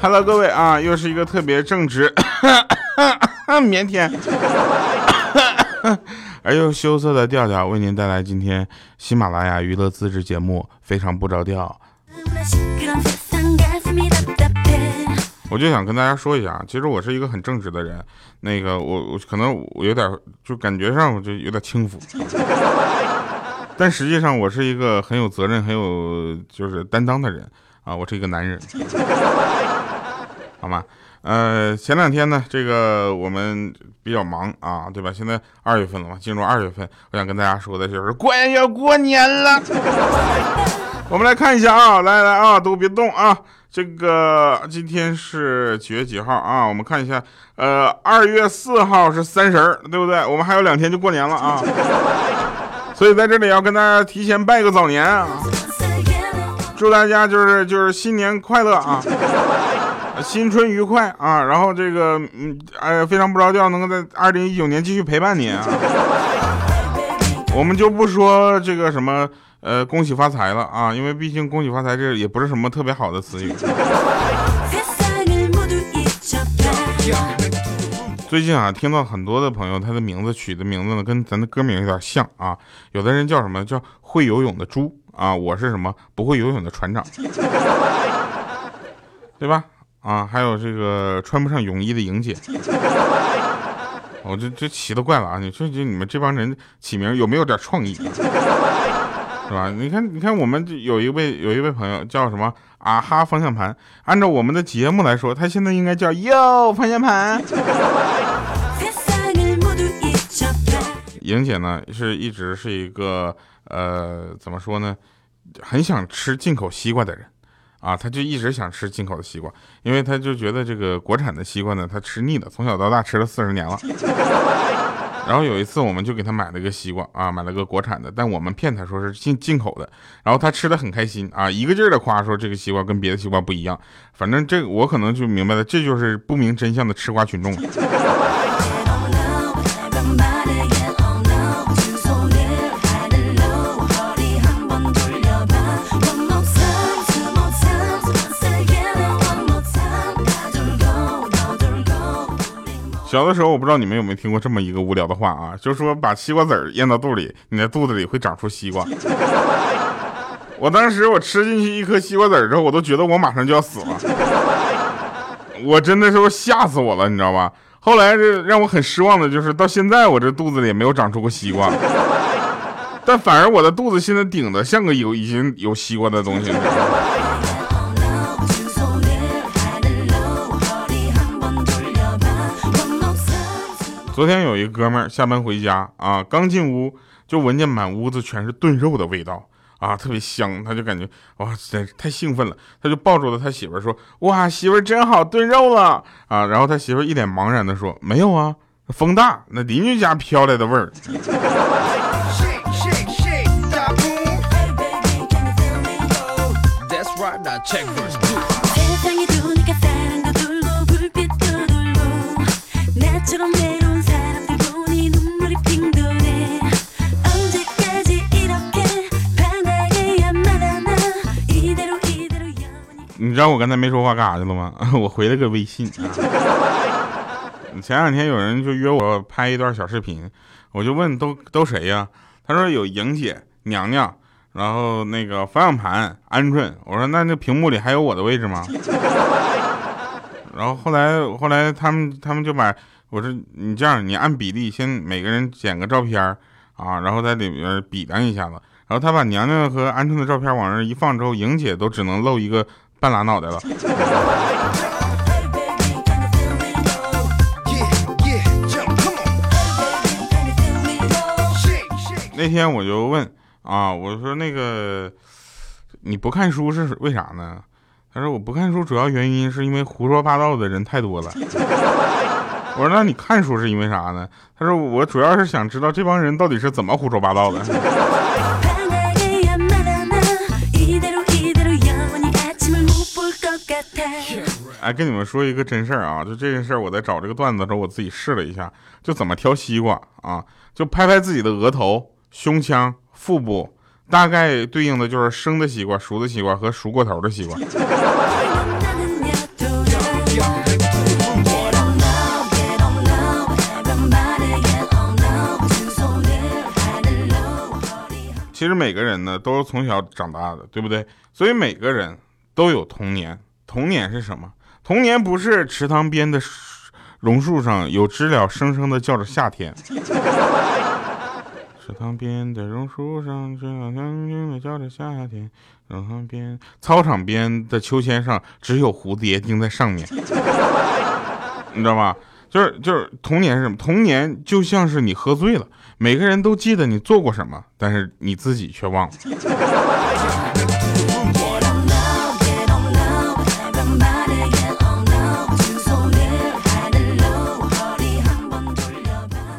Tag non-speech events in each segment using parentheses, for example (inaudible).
，Hello，各位啊，又是一个特别正直、(coughs) 腼腆。(coughs) 而又羞涩的调调，为您带来今天喜马拉雅娱乐自制节目《非常不着调》。我就想跟大家说一下，其实我是一个很正直的人，那个我我可能我有点就感觉上我就有点轻浮，但实际上我是一个很有责任、很有就是担当的人啊，我是一个男人，(laughs) 好吗？呃，前两天呢，这个我们比较忙啊，对吧？现在二月份了嘛，进入二月份，我想跟大家说的就是快要过年了，(laughs) 我们来看一下啊，来来啊，都别动啊。这个今天是几月几号啊？我们看一下，呃，二月四号是三十儿，对不对？我们还有两天就过年了啊，所以在这里要跟大家提前拜个早年啊，祝大家就是就是新年快乐啊，新春愉快啊，然后这个嗯哎非常不着调，能够在二零一九年继续陪伴你啊，我们就不说这个什么。呃，恭喜发财了啊！因为毕竟恭喜发财这也不是什么特别好的词语。最近啊，听到很多的朋友，他的名字取的名字呢，跟咱的歌名有点像啊。有的人叫什么叫会游泳的猪啊，我是什么不会游泳的船长，(laughs) 对吧？啊，还有这个穿不上泳衣的莹姐，我这这奇了怪了啊！你说就你们这帮人起名有没有点创意？是吧？你看，你看，我们有一位有一位朋友叫什么啊哈方向盘。按照我们的节目来说，他现在应该叫哟方向盘。(laughs) 莹姐呢，是一直是一个呃，怎么说呢，很想吃进口西瓜的人啊，他就一直想吃进口的西瓜，因为他就觉得这个国产的西瓜呢，他吃腻了，从小到大吃了四十年了。然后有一次，我们就给他买了个西瓜啊，买了个国产的，但我们骗他说是进进口的，然后他吃的很开心啊，一个劲儿的夸说这个西瓜跟别的西瓜不一样。反正这我可能就明白了，这就是不明真相的吃瓜群众。小的时候，我不知道你们有没有听过这么一个无聊的话啊，就是说把西瓜籽儿咽到肚里，你的肚子里会长出西瓜。(laughs) 我当时我吃进去一颗西瓜籽儿之后，我都觉得我马上就要死了，我真的是吓死我了，你知道吧？后来这让我很失望的就是到现在我这肚子里也没有长出过西瓜，(laughs) 但反而我的肚子现在顶的像个有已经有西瓜的东西。昨天有一哥们儿下班回家啊，刚进屋就闻见满屋子全是炖肉的味道啊，特别香，他就感觉哇，塞太兴奋了，他就抱住了他媳妇儿说：“哇，媳妇儿真好，炖肉了啊！”然后他媳妇儿一脸茫然的说：“没有啊，风大，那邻居家飘来的味儿。”我刚才没说话干啥去了吗？(laughs) 我回了个微信。(laughs) 前两天有人就约我拍一段小视频，我就问都都谁呀？他说有莹姐、娘娘，然后那个方向盘、鹌鹑。我说那那屏幕里还有我的位置吗？(laughs) 然后后来后来他们他们就把我说你这样，你按比例先每个人剪个照片啊，然后在里面比量一下子。然后他把娘娘和鹌鹑的照片往那一放之后，莹姐都只能露一个。半拉脑袋了。(laughs) 那天我就问啊，我说那个你不看书是为啥呢？他说我不看书主要原因是因为胡说八道的人太多了。我说那你看书是因为啥呢？他说我主要是想知道这帮人到底是怎么胡说八道的。(laughs) (laughs) 哎，跟你们说一个真事儿啊，就这件事儿，我在找这个段子的时候，我自己试了一下，就怎么挑西瓜啊，就拍拍自己的额头、胸腔、腹部，大概对应的就是生的西瓜、熟的西瓜和熟过头的西瓜。其实每个人呢都是从小长大的，对不对？所以每个人都有童年。童年是什么？童年不是池塘边的榕树上有知了声声的叫着夏天。(laughs) 池塘边的榕树上，知了声声的叫着夏天。池塘边，操场边的秋千上只有蝴蝶钉在上面。(laughs) 你知道吗？就是就是童年是什么？童年就像是你喝醉了。每个人都记得你做过什么，但是你自己却忘了。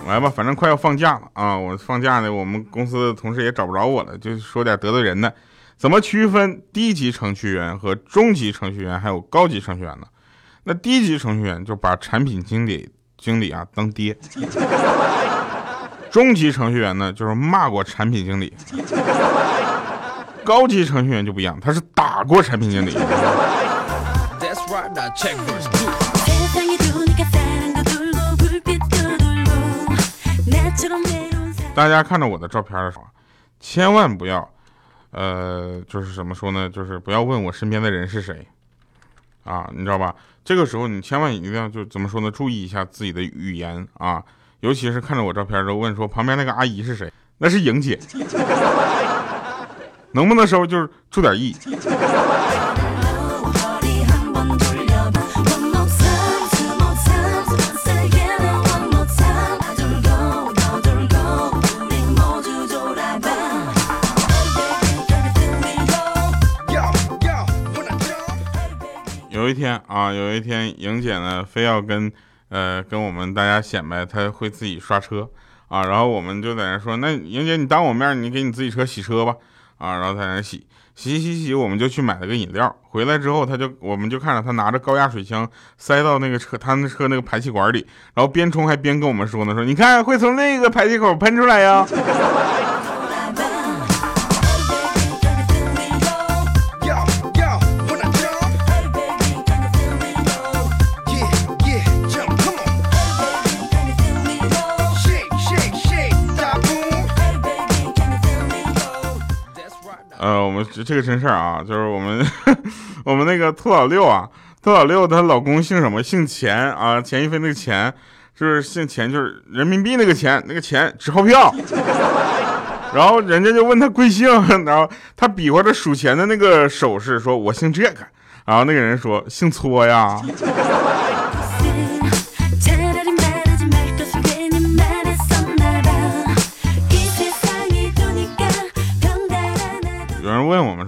来吧，反正快要放假了啊！我放假呢，我们公司的同事也找不着我了，就说点得罪人的。怎么区分低级程序员和中级程序员，还有高级程序员呢？那低级程序员就把产品经理经理啊当爹。中级程序员呢，就是骂过产品经理；高级程序员就不一样，他是打过产品经理。大家看着我的照片的时候，千万不要，呃，就是怎么说呢？就是不要问我身边的人是谁，啊，你知道吧？这个时候你千万一定要就怎么说呢？注意一下自己的语言啊。尤其是看着我照片之后问说旁边那个阿姨是谁？那是莹姐，能不能稍微就是注点意？一天啊，有一天莹姐呢非要跟。呃，跟我们大家显摆，她会自己刷车啊，然后我们就在那说，那莹姐你当我面，你给你自己车洗车吧，啊，然后在那洗洗洗洗，我们就去买了个饮料，回来之后他就我们就看着他拿着高压水枪塞到那个车他那车那个排气管里，然后边冲还边跟我们说呢，说你看会从那个排气口喷出来呀。呃，我们这个真事儿啊，就是我们 (laughs) 我们那个兔老六啊，兔老六她老公姓什么？姓钱啊，钱一飞那个钱，就是姓钱，就是人民币那个钱，那个钱纸钞票。(laughs) 然后人家就问他贵姓，(laughs) 然后他比划着数钱的那个手势，说我姓这个。然后那个人说姓搓呀。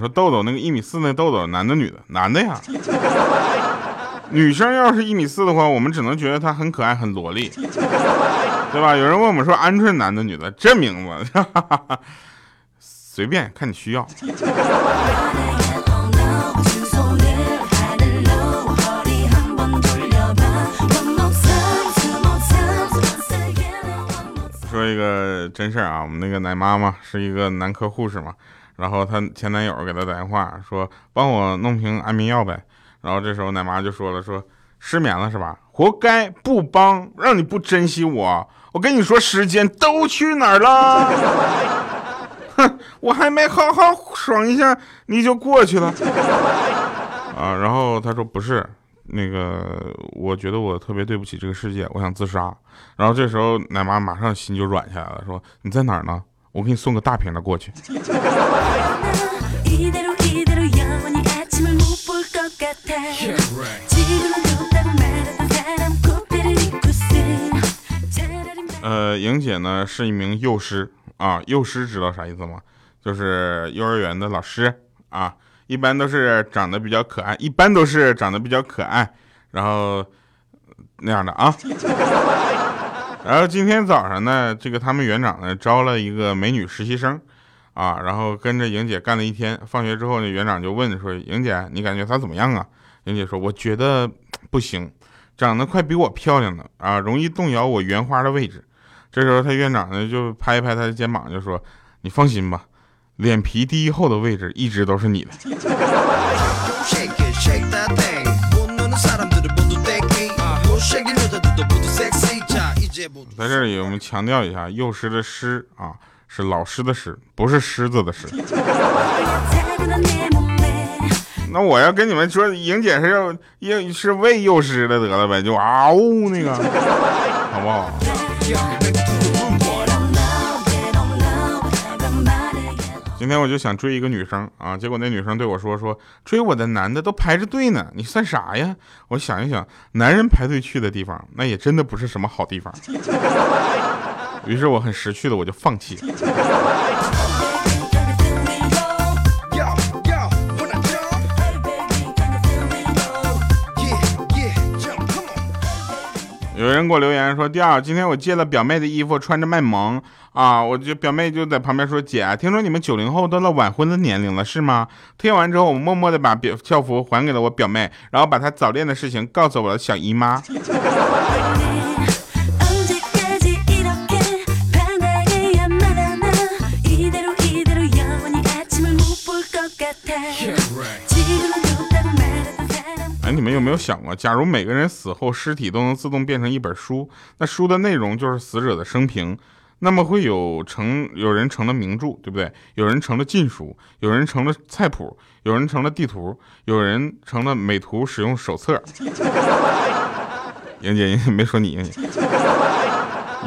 说豆豆那个一米四那豆豆男的女的男的呀，女生要是一米四的话，我们只能觉得她很可爱很萝莉，对吧？有人问我们说鹌鹑男的女的这名字哈哈，随便看你需要。说一个真事儿啊，我们那个奶妈妈是一个男科护士嘛。然后她前男友给她打电话说：“帮我弄瓶安眠药呗。”然后这时候奶妈就说了：“说失眠了是吧？活该不帮，让你不珍惜我。我跟你说，时间都去哪儿了？哼，我还没好好爽一下，你就过去了。啊！然后她说不是，那个我觉得我特别对不起这个世界，我想自杀。然后这时候奶妈马上心就软下来了，说你在哪儿呢？”我给你送个大瓶的过去。呃，莹姐呢是一名幼师啊，幼师知道啥意思吗？就是幼儿园的老师啊，一般都是长得比较可爱，一般都是长得比较可爱，然后那样的啊。(laughs) 然后今天早上呢，这个他们园长呢招了一个美女实习生，啊，然后跟着莹姐干了一天。放学之后呢，园长就问说：“莹姐，你感觉她怎么样啊？”莹姐说：“我觉得不行，长得快比我漂亮了啊，容易动摇我园花的位置。”这时候他院长呢就拍一拍他的肩膀，就说：“你放心吧，脸皮第一厚的位置一直都是你的。(laughs) 在这里，我们强调一下，幼师的师啊，是老师的师，不是狮子的狮。那我要跟你们说，莹姐是要要是喂幼师的得了呗，就嗷那个，好不好？今天我就想追一个女生啊，结果那女生对我说：“说追我的男的都排着队呢，你算啥呀？”我想一想，男人排队去的地方，那也真的不是什么好地方。(laughs) 于是我很识趣的，我就放弃了。有人给我留言说：“第二，今天我借了表妹的衣服，穿着卖萌啊！”我就表妹就在旁边说：“姐，听说你们九零后到了晚婚的年龄了，是吗？”听完之后，我默默的把表校服还给了我表妹，然后把她早恋的事情告诉我的小姨妈。你们有没有想过，假如每个人死后尸体都能自动变成一本书，那书的内容就是死者的生平，那么会有成有人成了名著，对不对？有人成了禁书，有人成了菜谱，有人成了地图，有人成了美图使用手册。莹姐，没说你，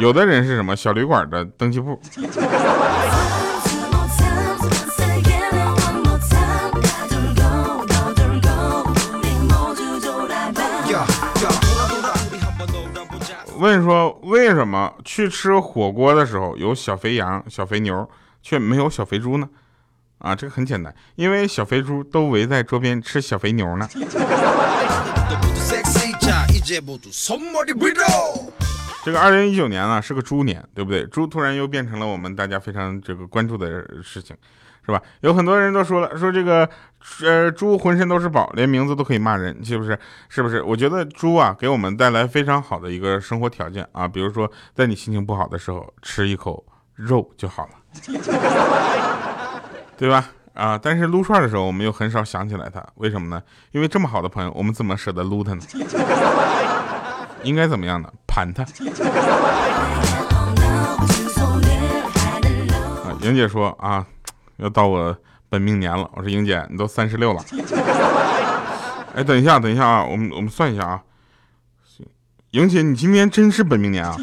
有的人是什么小旅馆的登记簿。问说为什么去吃火锅的时候有小肥羊、小肥牛，却没有小肥猪呢？啊，这个很简单，因为小肥猪都围在桌边吃小肥牛呢。这个二零一九年啊是个猪年，对不对？猪突然又变成了我们大家非常这个关注的事情。是吧？有很多人都说了，说这个，呃，猪浑身都是宝，连名字都可以骂人，是不是？是不是？我觉得猪啊，给我们带来非常好的一个生活条件啊，比如说，在你心情不好的时候，吃一口肉就好了，对吧？啊，但是撸串的时候，我们又很少想起来它，为什么呢？因为这么好的朋友，我们怎么舍得撸它呢？(laughs) 应该怎么样呢？盘它。啊，莹姐说啊。要到我本命年了，我说英姐，你都三十六了。哎，等一下，等一下啊，我们我们算一下啊。莹姐，你今天真是本命年啊？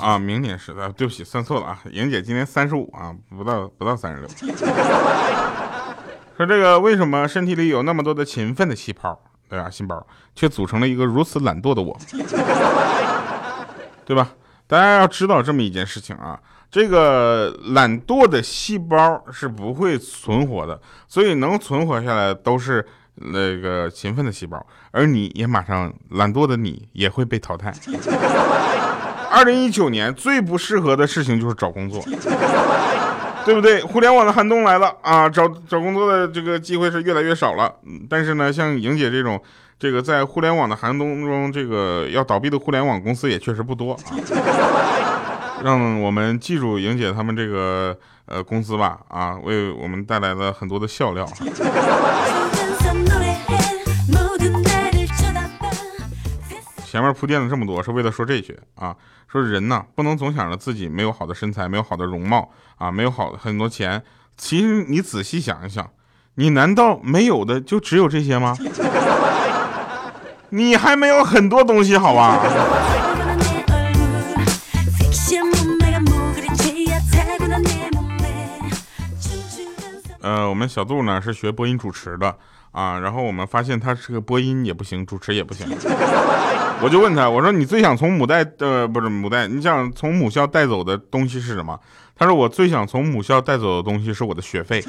啊，明年是的，对不起，算错了啊。莹姐今年三十五啊，不到不到三十六。说这个为什么身体里有那么多的勤奋的细胞，对吧？细胞却组成了一个如此懒惰的我，(laughs) 对吧？大家要知道这么一件事情啊，这个懒惰的细胞是不会存活的，所以能存活下来都是那个勤奋的细胞，而你也马上懒惰的你也会被淘汰。(laughs) 二零一九年最不适合的事情就是找工作。(laughs) 对不对？互联网的寒冬来了啊！找找工作的这个机会是越来越少了。但是呢，像莹姐这种，这个在互联网的寒冬中，这个要倒闭的互联网公司也确实不多啊。让我们记住莹姐他们这个呃公司吧啊，为我们带来了很多的笑料。前面铺垫了这么多，是为了说这些啊。说人呐，不能总想着自己没有好的身材，没有好的容貌啊，没有好很多钱。其实你仔细想一想，你难道没有的就只有这些吗？(laughs) 你还没有很多东西，好吧？呃，我们小杜呢是学播音主持的。啊，然后我们发现他是个播音也不行，主持也不行。(laughs) 我就问他，我说你最想从母带呃不是母带，你想从母校带走的东西是什么？他说我最想从母校带走的东西是我的学费。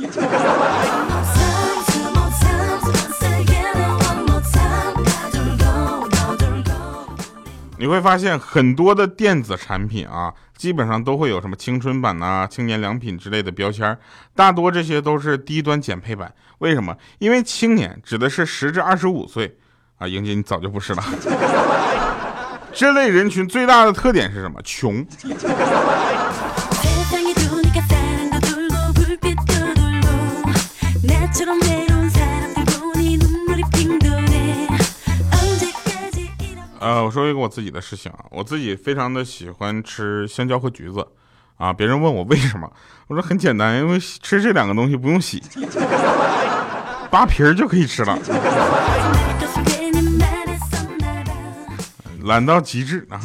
你会发现很多的电子产品啊，基本上都会有什么青春版呐、青年良品之类的标签，大多这些都是低端减配版。为什么？因为青年指的是十至二十五岁啊，莹姐你早就不是了。(laughs) 这类人群最大的特点是什么？穷。(laughs) 呃，我说一个我自己的事情啊，我自己非常的喜欢吃香蕉和橘子，啊，别人问我为什么，我说很简单，因为吃这两个东西不用洗，扒皮儿就可以吃了，懒到极致啊，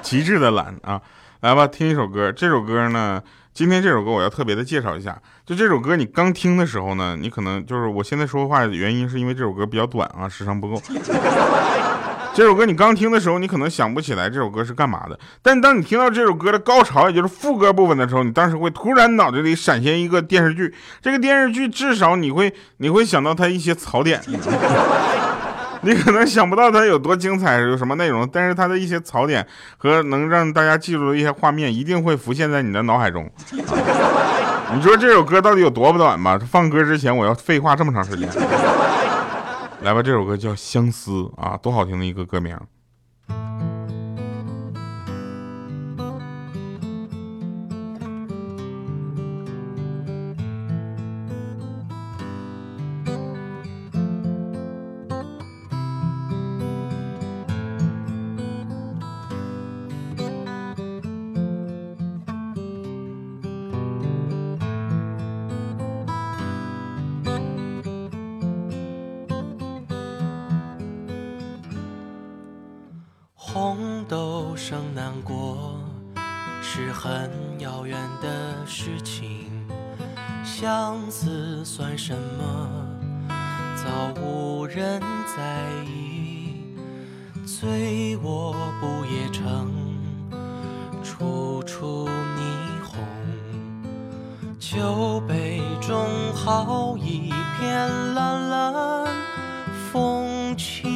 极致的懒啊，来吧，听一首歌，这首歌呢。今天这首歌我要特别的介绍一下，就这首歌你刚听的时候呢，你可能就是我现在说话的原因是因为这首歌比较短啊，时长不够。(laughs) 这首歌你刚听的时候，你可能想不起来这首歌是干嘛的，但当你听到这首歌的高潮，也就是副歌部分的时候，你当时会突然脑子里闪现一个电视剧，这个电视剧至少你会你会想到它一些槽点。你可能想不到它有多精彩，有什么内容，但是它的一些槽点和能让大家记住的一些画面，一定会浮现在你的脑海中。(laughs) 你说这首歌到底有多不短吧？放歌之前我要废话这么长时间。(laughs) 来吧，这首歌叫《相思》啊，多好听的一个歌名。相思算什么？早无人在意。醉卧不夜城，处处霓虹。酒杯中好一片蓝蓝风情。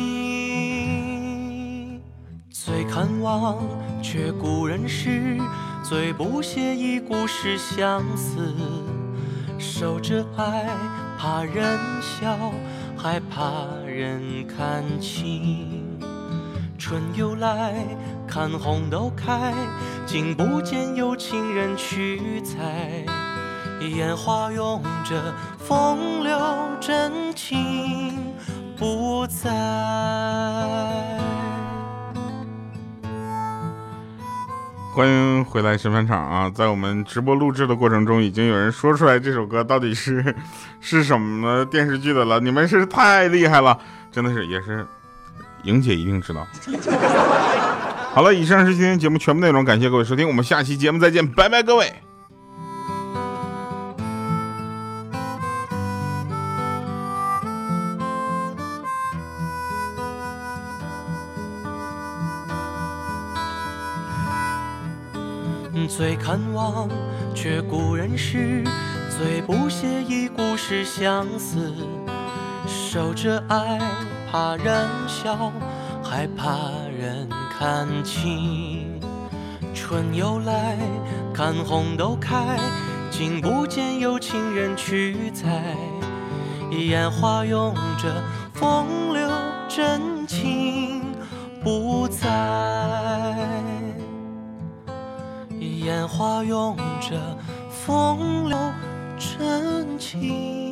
最看望，却故人诗；最不屑一顾是相思。守着爱，怕人笑，还怕人看清。春又来，看红豆开，竟不见有情人去采。烟花拥着风流真情不在。欢迎回来神返场啊！在我们直播录制的过程中，已经有人说出来这首歌到底是是什么电视剧的了。你们是太厉害了，真的是也是。莹姐一定知道。(laughs) 好了，以上是今天节目全部内容，感谢各位收听，我们下期节目再见，拜拜，各位。最看望，却故人诗；最不屑一顾是相思。守着爱，怕人笑，还怕人看清。春又来，看红豆开，竟不见有情人去采。烟花拥着风流真情不在。烟花拥着风流真情。